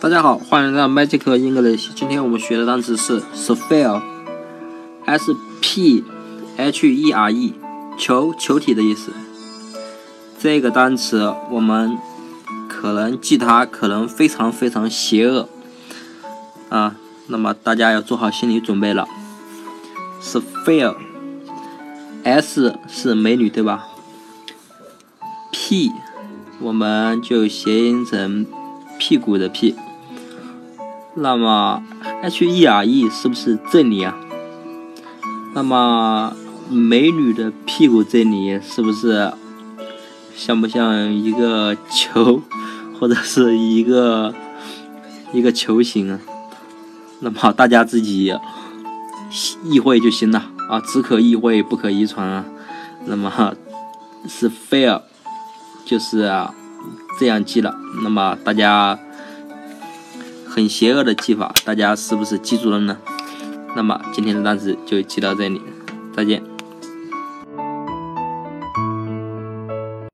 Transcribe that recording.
大家好，欢迎来到 Magic English。今天我们学的单词是 sphere，s p h e r e，球球体的意思。这个单词我们可能记它，可能非常非常邪恶啊。那么大家要做好心理准备了。sphere，s 是美女对吧？p 我们就谐音成屁股的屁。那么，H E R E 是不是这里啊？那么，美女的屁股这里是不是像不像一个球，或者是一个一个球形啊？那么大家自己意会就行了啊，只可意会不可遗传啊。那么是 fair，就是这样记了。那么大家。很邪恶的记法，大家是不是记住了呢？那么今天的单词就记到这里，再见。